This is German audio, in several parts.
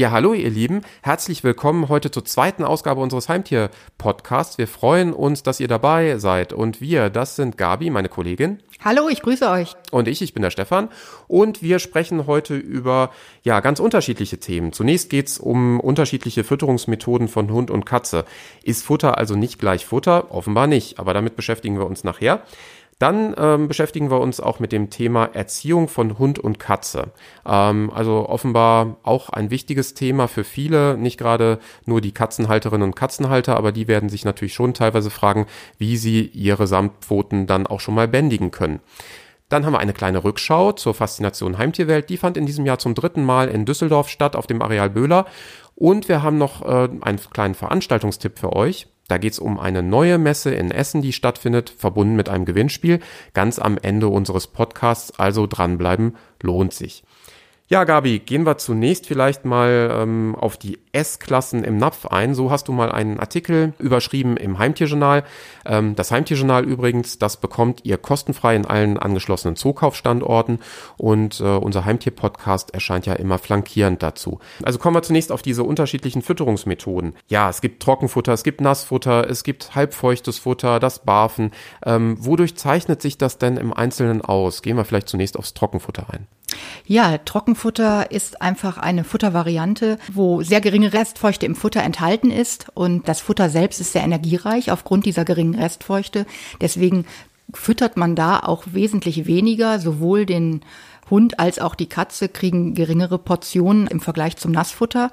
Ja, hallo ihr Lieben, herzlich willkommen heute zur zweiten Ausgabe unseres Heimtier-Podcasts. Wir freuen uns, dass ihr dabei seid. Und wir, das sind Gabi, meine Kollegin. Hallo, ich grüße euch. Und ich, ich bin der Stefan. Und wir sprechen heute über, ja, ganz unterschiedliche Themen. Zunächst geht's um unterschiedliche Fütterungsmethoden von Hund und Katze. Ist Futter also nicht gleich Futter? Offenbar nicht, aber damit beschäftigen wir uns nachher. Dann ähm, beschäftigen wir uns auch mit dem Thema Erziehung von Hund und Katze. Ähm, also offenbar auch ein wichtiges Thema für viele, nicht gerade nur die Katzenhalterinnen und Katzenhalter, aber die werden sich natürlich schon teilweise fragen, wie sie ihre Samtpfoten dann auch schon mal bändigen können. Dann haben wir eine kleine Rückschau zur Faszination Heimtierwelt. Die fand in diesem Jahr zum dritten Mal in Düsseldorf statt, auf dem Areal Böhler. Und wir haben noch äh, einen kleinen Veranstaltungstipp für euch. Da geht es um eine neue Messe in Essen, die stattfindet, verbunden mit einem Gewinnspiel. Ganz am Ende unseres Podcasts, also dranbleiben, lohnt sich. Ja, Gabi, gehen wir zunächst vielleicht mal ähm, auf die S-Klassen im Napf ein. So hast du mal einen Artikel überschrieben im Heimtierjournal. Ähm, das Heimtierjournal übrigens, das bekommt ihr kostenfrei in allen angeschlossenen Zookaufstandorten und äh, unser Heimtier-Podcast erscheint ja immer flankierend dazu. Also kommen wir zunächst auf diese unterschiedlichen Fütterungsmethoden. Ja, es gibt Trockenfutter, es gibt Nassfutter, es gibt halbfeuchtes Futter, das Barfen. Ähm, wodurch zeichnet sich das denn im Einzelnen aus? Gehen wir vielleicht zunächst aufs Trockenfutter ein. Ja, Trockenfutter ist einfach eine Futtervariante, wo sehr geringe Restfeuchte im Futter enthalten ist und das Futter selbst ist sehr energiereich aufgrund dieser geringen Restfeuchte. Deswegen füttert man da auch wesentlich weniger, sowohl den Hund als auch die Katze kriegen geringere Portionen im Vergleich zum Nassfutter.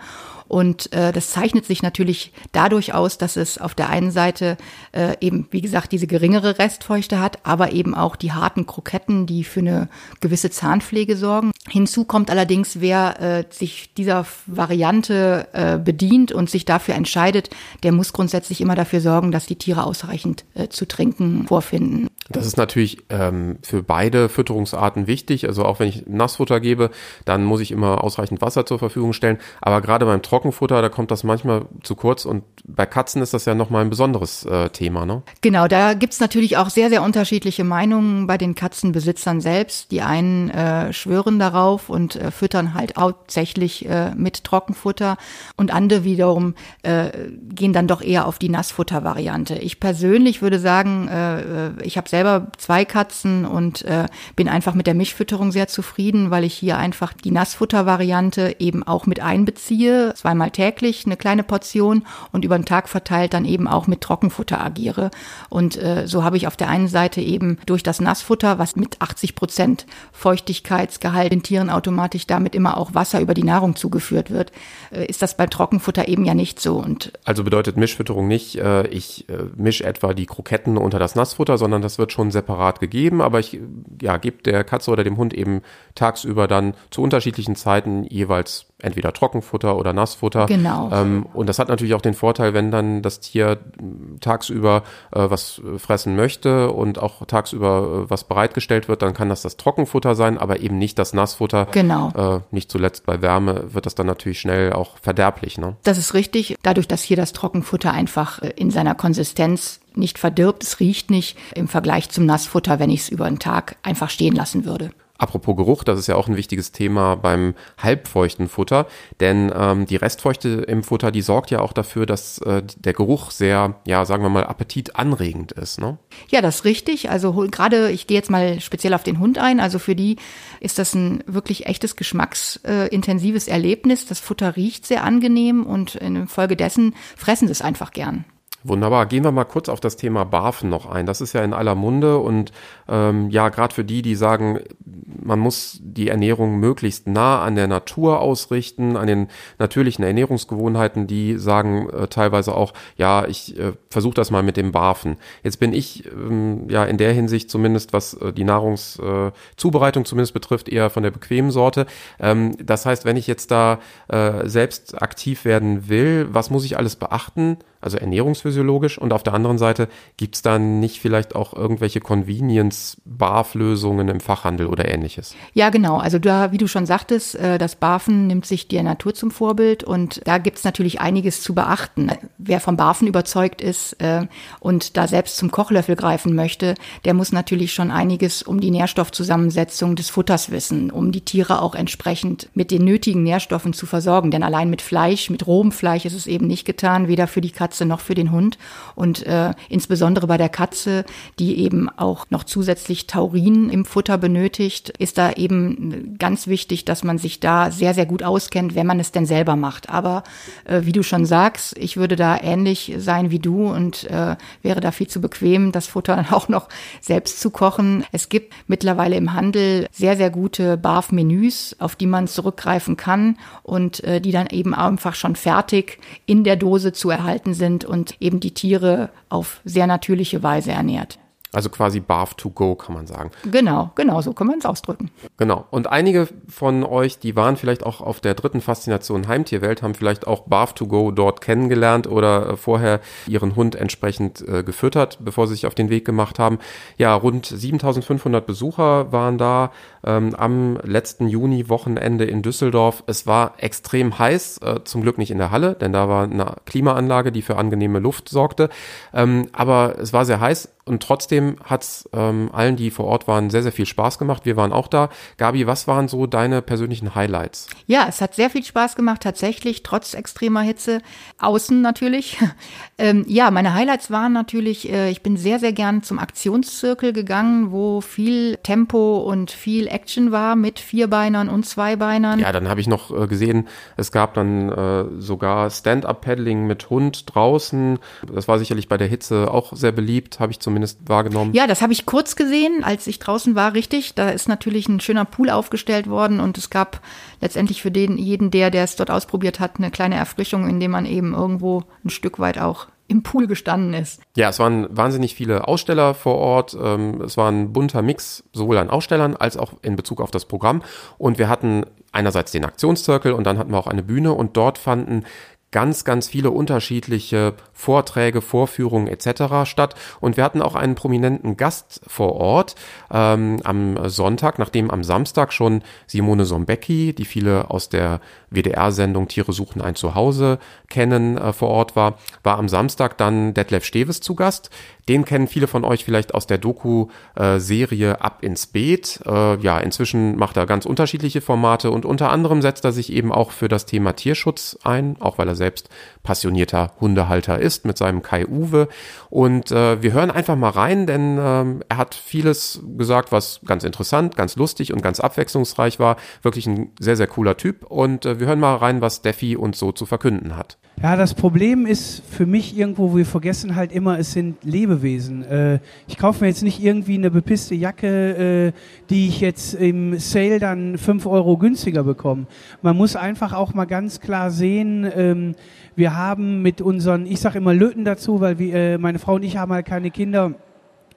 Und äh, das zeichnet sich natürlich dadurch aus, dass es auf der einen Seite äh, eben, wie gesagt, diese geringere Restfeuchte hat, aber eben auch die harten Kroketten, die für eine gewisse Zahnpflege sorgen. Hinzu kommt allerdings, wer äh, sich dieser Variante äh, bedient und sich dafür entscheidet, der muss grundsätzlich immer dafür sorgen, dass die Tiere ausreichend äh, zu trinken vorfinden. Das ist natürlich ähm, für beide Fütterungsarten wichtig. Also auch wenn ich Nassfutter gebe, dann muss ich immer ausreichend Wasser zur Verfügung stellen. Aber gerade beim Trockenfutter, da kommt das manchmal zu kurz. Und bei Katzen ist das ja nochmal ein besonderes äh, Thema, ne? Genau, da gibt's natürlich auch sehr, sehr unterschiedliche Meinungen bei den Katzenbesitzern selbst. Die einen äh, schwören darauf und äh, füttern halt hauptsächlich äh, mit Trockenfutter. Und andere wiederum äh, gehen dann doch eher auf die Nassfutter-Variante. Ich persönlich würde sagen, äh, äh ich habe selber zwei Katzen und äh, bin einfach mit der Mischfütterung sehr zufrieden, weil ich hier einfach die Nassfutter-Variante eben auch mit einbeziehe, zweimal täglich eine kleine Portion und über den Tag verteilt dann eben auch mit Trockenfutter agiere. Und äh, so habe ich auf der einen Seite eben durch das Nassfutter, was mit 80 Prozent Feuchtigkeitsgehalt den Tieren automatisch damit immer auch Wasser über die Nahrung zugeführt wird, äh, ist das beim Trockenfutter eben ja nicht so. Und also bedeutet Mischfütterung nicht, äh, ich äh, mische etwa die Kroketten unter das Nassfutter, sondern das wird wird schon separat gegeben, aber ich ja, gebe der Katze oder dem Hund eben tagsüber dann zu unterschiedlichen Zeiten jeweils entweder Trockenfutter oder Nassfutter. Genau. Ähm, und das hat natürlich auch den Vorteil, wenn dann das Tier tagsüber äh, was fressen möchte und auch tagsüber äh, was bereitgestellt wird, dann kann das das Trockenfutter sein, aber eben nicht das Nassfutter. Genau. Äh, nicht zuletzt bei Wärme wird das dann natürlich schnell auch verderblich. Ne? Das ist richtig. Dadurch, dass hier das Trockenfutter einfach äh, in seiner Konsistenz nicht verdirbt, es riecht nicht im Vergleich zum Nassfutter, wenn ich es über einen Tag einfach stehen lassen würde. Apropos Geruch, das ist ja auch ein wichtiges Thema beim halbfeuchten Futter, denn ähm, die Restfeuchte im Futter, die sorgt ja auch dafür, dass äh, der Geruch sehr, ja, sagen wir mal, appetitanregend ist. Ne? Ja, das ist richtig. Also gerade, ich gehe jetzt mal speziell auf den Hund ein. Also für die ist das ein wirklich echtes geschmacksintensives Erlebnis. Das Futter riecht sehr angenehm und infolgedessen fressen sie es einfach gern. Wunderbar. Gehen wir mal kurz auf das Thema Barfen noch ein. Das ist ja in aller Munde und ähm, ja, gerade für die, die sagen, man muss die Ernährung möglichst nah an der Natur ausrichten, an den natürlichen Ernährungsgewohnheiten, die sagen äh, teilweise auch, ja, ich äh, versuche das mal mit dem Barfen. Jetzt bin ich ähm, ja in der Hinsicht zumindest, was äh, die Nahrungszubereitung äh, zumindest betrifft, eher von der bequemen Sorte. Ähm, das heißt, wenn ich jetzt da äh, selbst aktiv werden will, was muss ich alles beachten? Also ernährungsphysiologisch. Und auf der anderen Seite gibt es da nicht vielleicht auch irgendwelche Convenience-Barf-Lösungen im Fachhandel oder ähnliches? Ja, genau. Also da, wie du schon sagtest, äh, das Barfen nimmt sich der Natur zum Vorbild und da gibt es natürlich einiges zu beachten. Wer vom Barfen überzeugt ist äh, und da selbst zum Kochlöffel greifen möchte, der muss natürlich schon einiges um die Nährstoffzusammensetzung des Futters wissen, um die Tiere auch entsprechend mit den nötigen Nährstoffen zu versorgen. Denn allein mit Fleisch, mit rohem Fleisch ist es eben nicht getan, weder für die Katze noch für den Hund. Und äh, insbesondere bei der Katze, die eben auch noch zusätzlich Taurin im Futter benötigt, ist da eben ganz wichtig, dass man sich da sehr, sehr gut auskennt, wenn man es denn selber macht. Aber äh, wie du schon sagst, ich würde da ähnlich sein wie du und äh, wäre da viel zu bequem, das Futter dann auch noch selbst zu kochen. Es gibt mittlerweile im Handel sehr, sehr gute BAF-Menüs, auf die man zurückgreifen kann und äh, die dann eben einfach schon fertig in der Dose zu erhalten sind und eben die Tiere auf sehr natürliche Weise ernährt. Also quasi Bath to go, kann man sagen. Genau, genau, so kann man es ausdrücken. Genau. Und einige von euch, die waren vielleicht auch auf der dritten Faszination Heimtierwelt, haben vielleicht auch Bath to go dort kennengelernt oder äh, vorher ihren Hund entsprechend äh, gefüttert, bevor sie sich auf den Weg gemacht haben. Ja, rund 7500 Besucher waren da ähm, am letzten Juni-Wochenende in Düsseldorf. Es war extrem heiß, äh, zum Glück nicht in der Halle, denn da war eine Klimaanlage, die für angenehme Luft sorgte. Ähm, aber es war sehr heiß und trotzdem hat es ähm, allen, die vor Ort waren, sehr, sehr viel Spaß gemacht. Wir waren auch da. Gabi, was waren so deine persönlichen Highlights? Ja, es hat sehr viel Spaß gemacht, tatsächlich, trotz extremer Hitze. Außen natürlich. ähm, ja, meine Highlights waren natürlich, äh, ich bin sehr, sehr gern zum Aktionszirkel gegangen, wo viel Tempo und viel Action war mit Vierbeinern und Zweibeinern. Ja, dann habe ich noch äh, gesehen, es gab dann äh, sogar Stand-up-Paddling mit Hund draußen. Das war sicherlich bei der Hitze auch sehr beliebt, habe ich zumindest zumindest wahrgenommen. Ja, das habe ich kurz gesehen, als ich draußen war, richtig. Da ist natürlich ein schöner Pool aufgestellt worden und es gab letztendlich für den, jeden, der, der es dort ausprobiert hat, eine kleine Erfrischung, indem man eben irgendwo ein Stück weit auch im Pool gestanden ist. Ja, es waren wahnsinnig viele Aussteller vor Ort. Ähm, es war ein bunter Mix, sowohl an Ausstellern als auch in Bezug auf das Programm. Und wir hatten einerseits den Aktionszirkel und dann hatten wir auch eine Bühne und dort fanden ganz, ganz viele unterschiedliche Vorträge, Vorführungen etc. statt. Und wir hatten auch einen prominenten Gast vor Ort ähm, am Sonntag, nachdem am Samstag schon Simone Sombecki, die viele aus der WDR-Sendung Tiere suchen ein Zuhause kennen, äh, vor Ort war, war am Samstag dann Detlef Steves zu Gast. Den kennen viele von euch vielleicht aus der Doku-Serie Ab ins Beet. Äh, ja, inzwischen macht er ganz unterschiedliche Formate und unter anderem setzt er sich eben auch für das Thema Tierschutz ein, auch weil er selbst passionierter Hundehalter ist mit seinem Kai Uwe. Und äh, wir hören einfach mal rein, denn ähm, er hat vieles gesagt, was ganz interessant, ganz lustig und ganz abwechslungsreich war. Wirklich ein sehr, sehr cooler Typ. Und äh, wir hören mal rein, was Steffi uns so zu verkünden hat. Ja, das Problem ist für mich irgendwo, wir vergessen halt immer, es sind Lebewesen. Äh, ich kaufe mir jetzt nicht irgendwie eine bepisste Jacke, äh, die ich jetzt im Sale dann fünf Euro günstiger bekomme. Man muss einfach auch mal ganz klar sehen, ähm, wir haben mit unseren, ich sage immer Löten dazu, weil wir, äh, meine Frau und ich haben halt keine Kinder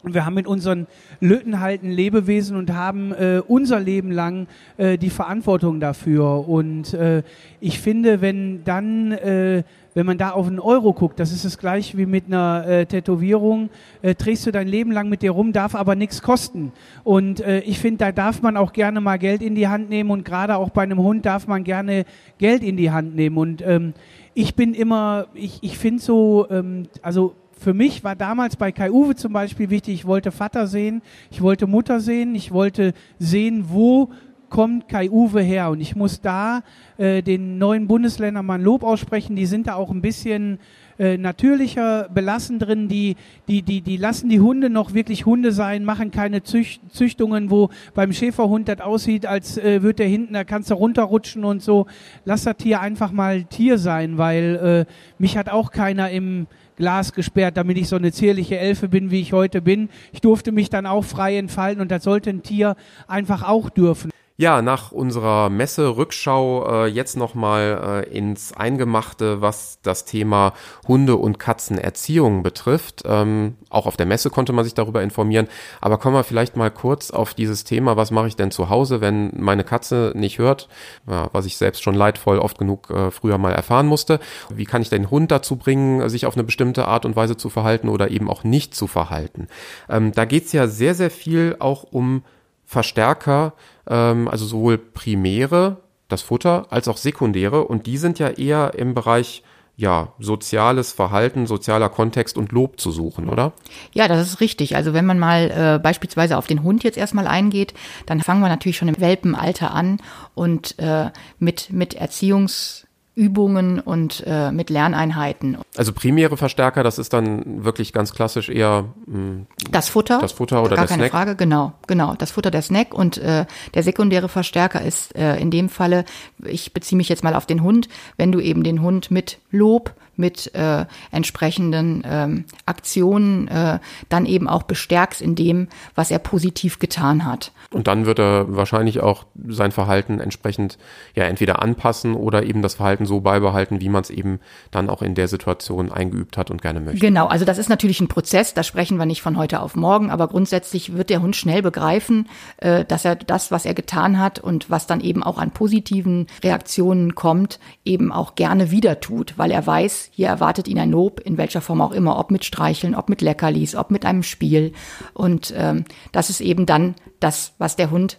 und wir haben mit unseren Löten halt ein Lebewesen und haben äh, unser Leben lang äh, die Verantwortung dafür. Und äh, ich finde, wenn dann, äh, wenn man da auf einen Euro guckt, das ist es gleich wie mit einer äh, Tätowierung, äh, trägst du dein Leben lang mit dir rum, darf aber nichts kosten. Und äh, ich finde, da darf man auch gerne mal Geld in die Hand nehmen und gerade auch bei einem Hund darf man gerne Geld in die Hand nehmen. Und ähm, ich bin immer, ich, ich finde so, ähm, also für mich war damals bei Kai Uwe zum Beispiel wichtig, ich wollte Vater sehen, ich wollte Mutter sehen, ich wollte sehen, wo kommt Kai Uwe her. Und ich muss da äh, den neuen Bundesländern mal ein Lob aussprechen, die sind da auch ein bisschen äh, natürlicher belassen drin, die, die, die, die lassen die Hunde noch wirklich Hunde sein, machen keine Züch Züchtungen, wo beim Schäferhund das aussieht, als äh, wird der hinten, da kannst du runterrutschen und so. Lass das Tier einfach mal Tier sein, weil äh, mich hat auch keiner im Glas gesperrt, damit ich so eine zierliche Elfe bin, wie ich heute bin. Ich durfte mich dann auch frei entfalten und das sollte ein Tier einfach auch dürfen. Ja, nach unserer Messe-Rückschau äh, jetzt nochmal äh, ins Eingemachte, was das Thema Hunde- und Katzenerziehung betrifft. Ähm, auch auf der Messe konnte man sich darüber informieren. Aber kommen wir vielleicht mal kurz auf dieses Thema, was mache ich denn zu Hause, wenn meine Katze nicht hört, ja, was ich selbst schon leidvoll oft genug äh, früher mal erfahren musste. Wie kann ich den Hund dazu bringen, sich auf eine bestimmte Art und Weise zu verhalten oder eben auch nicht zu verhalten? Ähm, da geht's ja sehr, sehr viel auch um Verstärker, ähm, also sowohl primäre, das Futter, als auch sekundäre. Und die sind ja eher im Bereich ja, soziales Verhalten, sozialer Kontext und Lob zu suchen, oder? Ja, das ist richtig. Also wenn man mal äh, beispielsweise auf den Hund jetzt erstmal eingeht, dann fangen wir natürlich schon im Welpenalter an und äh, mit, mit Erziehungs Übungen und äh, mit Lerneinheiten. Also primäre Verstärker, das ist dann wirklich ganz klassisch eher mh, hm, das Futter. Das Futter oder gar der keine Snack. Frage, genau, genau. Das Futter, der Snack und äh, der sekundäre Verstärker ist äh, in dem Falle, ich beziehe mich jetzt mal auf den Hund, wenn du eben den Hund mit Lob, mit äh, entsprechenden ähm, Aktionen äh, dann eben auch bestärkst in dem, was er positiv getan hat. Und dann wird er wahrscheinlich auch sein Verhalten entsprechend ja entweder anpassen oder eben das Verhalten so beibehalten, wie man es eben dann auch in der Situation eingeübt hat und gerne möchte. Genau, also das ist natürlich ein Prozess, da sprechen wir nicht von heute auf morgen, aber grundsätzlich wird der Hund schnell begreifen, äh, dass er das, was er getan hat und was dann eben auch an positiven Reaktionen kommt, eben auch gerne wieder tut, weil er weiß, hier erwartet ihn ein Lob, in welcher Form auch immer, ob mit Streicheln, ob mit Leckerlis, ob mit einem Spiel. Und ähm, das ist eben dann das, was der Hund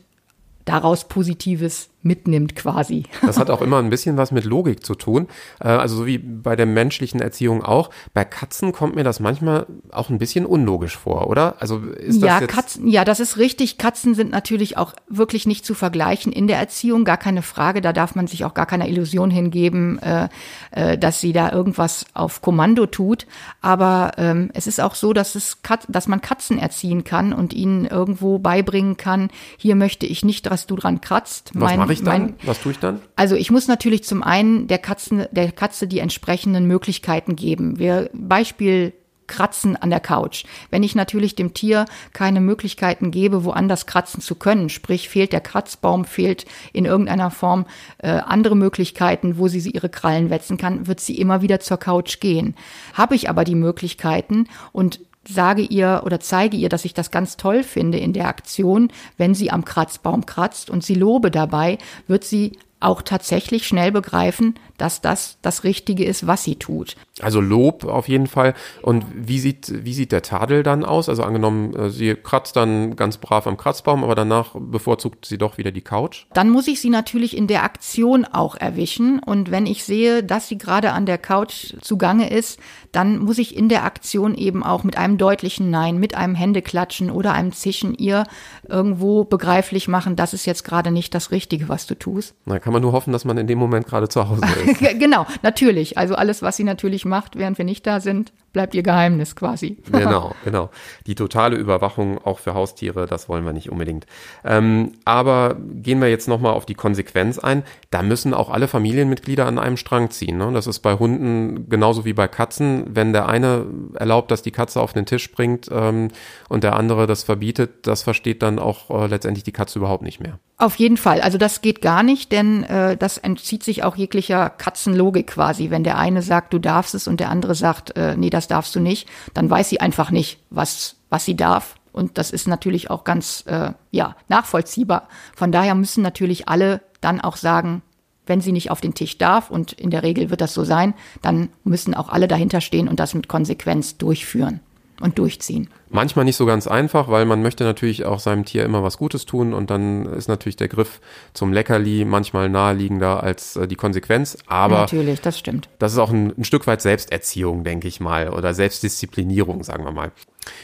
daraus Positives mitnimmt quasi. Das hat auch immer ein bisschen was mit Logik zu tun. Äh, also so wie bei der menschlichen Erziehung auch. Bei Katzen kommt mir das manchmal auch ein bisschen unlogisch vor, oder? Also ist das ja, jetzt Katzen, ja, das ist richtig. Katzen sind natürlich auch wirklich nicht zu vergleichen in der Erziehung, gar keine Frage. Da darf man sich auch gar keiner Illusion hingeben, äh, äh, dass sie da irgendwas auf Kommando tut. Aber ähm, es ist auch so, dass es dass man Katzen erziehen kann und ihnen irgendwo beibringen kann. Hier möchte ich nicht, dass du dran kratzt. was Mein- mache ich dann? mein- was tue ich dann? also ich muss natürlich zum einen der Katze, der Katze die entsprechenden Möglichkeiten geben. Wir Beispiel Kratzen an der Couch. Wenn ich natürlich dem Tier keine Möglichkeiten gebe, woanders kratzen zu können, sprich fehlt der Kratzbaum, fehlt in irgendeiner Form äh, andere Möglichkeiten, wo sie ihre Krallen wetzen kann, wird sie immer wieder zur Couch gehen. Habe ich aber die Möglichkeiten und sage ihr oder zeige ihr, dass ich das ganz toll finde in der Aktion, wenn sie am Kratzbaum kratzt und sie lobe dabei, wird sie auch tatsächlich schnell begreifen, dass das das Richtige ist, was sie tut. Also Lob auf jeden Fall. Und wie sieht, wie sieht der Tadel dann aus? Also angenommen, äh, sie kratzt dann ganz brav am Kratzbaum, aber danach bevorzugt sie doch wieder die Couch. Dann muss ich sie natürlich in der Aktion auch erwischen. Und wenn ich sehe, dass sie gerade an der Couch zugange ist, dann muss ich in der Aktion eben auch mit einem deutlichen Nein, mit einem Händeklatschen oder einem Zischen ihr irgendwo begreiflich machen, das ist jetzt gerade nicht das Richtige, was du tust. Da kann man nur hoffen, dass man in dem Moment gerade zu Hause ist. Genau, natürlich. Also alles, was sie natürlich macht, während wir nicht da sind, bleibt ihr Geheimnis quasi. genau, genau. Die totale Überwachung auch für Haustiere, das wollen wir nicht unbedingt. Ähm, aber gehen wir jetzt nochmal auf die Konsequenz ein. Da müssen auch alle Familienmitglieder an einem Strang ziehen. Ne? Das ist bei Hunden genauso wie bei Katzen. Wenn der eine erlaubt, dass die Katze auf den Tisch springt ähm, und der andere das verbietet, das versteht dann auch äh, letztendlich die Katze überhaupt nicht mehr. Auf jeden Fall. Also das geht gar nicht, denn äh, das entzieht sich auch jeglicher Katzenlogik quasi. Wenn der eine sagt, du darfst es und der andere sagt, äh, nee, das darfst du nicht, dann weiß sie einfach nicht, was, was sie darf. Und das ist natürlich auch ganz äh, ja, nachvollziehbar. Von daher müssen natürlich alle dann auch sagen, wenn sie nicht auf den Tisch darf, und in der Regel wird das so sein, dann müssen auch alle dahinter stehen und das mit Konsequenz durchführen und durchziehen. Manchmal nicht so ganz einfach, weil man möchte natürlich auch seinem Tier immer was Gutes tun und dann ist natürlich der Griff zum Leckerli manchmal naheliegender als äh, die Konsequenz. Aber natürlich, das stimmt. das ist auch ein, ein Stück weit Selbsterziehung, denke ich mal, oder Selbstdisziplinierung, sagen wir mal.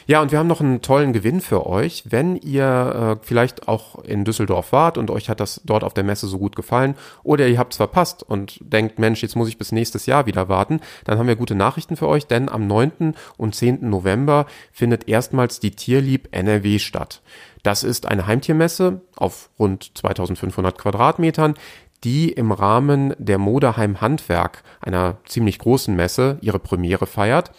Ja, und wir haben noch einen tollen Gewinn für euch. Wenn ihr äh, vielleicht auch in Düsseldorf wart und euch hat das dort auf der Messe so gut gefallen oder ihr habt es verpasst und denkt, Mensch, jetzt muss ich bis nächstes Jahr wieder warten, dann haben wir gute Nachrichten für euch, denn am 9. und 10. November findet erstmals die Tierlieb NRW statt. Das ist eine Heimtiermesse auf rund 2500 Quadratmetern, die im Rahmen der Modeheim Handwerk, einer ziemlich großen Messe, ihre Premiere feiert.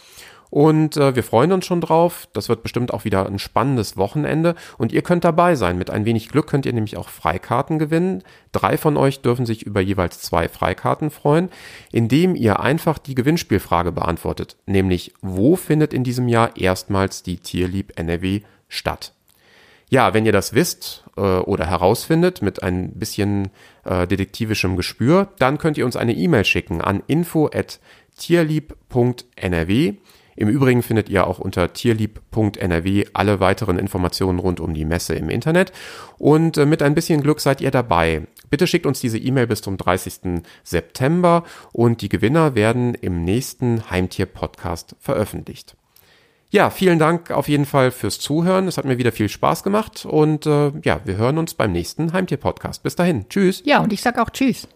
Und äh, wir freuen uns schon drauf. Das wird bestimmt auch wieder ein spannendes Wochenende. Und ihr könnt dabei sein. Mit ein wenig Glück könnt ihr nämlich auch Freikarten gewinnen. Drei von euch dürfen sich über jeweils zwei Freikarten freuen, indem ihr einfach die Gewinnspielfrage beantwortet. Nämlich, wo findet in diesem Jahr erstmals die Tierlieb NRW statt? Ja, wenn ihr das wisst äh, oder herausfindet mit ein bisschen äh, detektivischem Gespür, dann könnt ihr uns eine E-Mail schicken an info@tierlieb.nrw. Im Übrigen findet ihr auch unter tierlieb.nrw alle weiteren Informationen rund um die Messe im Internet. Und äh, mit ein bisschen Glück seid ihr dabei. Bitte schickt uns diese E-Mail bis zum 30. September und die Gewinner werden im nächsten Heimtier-Podcast veröffentlicht. Ja, vielen Dank auf jeden Fall fürs Zuhören. Es hat mir wieder viel Spaß gemacht und äh, ja, wir hören uns beim nächsten Heimtier-Podcast. Bis dahin. Tschüss. Ja, und ich sag auch Tschüss.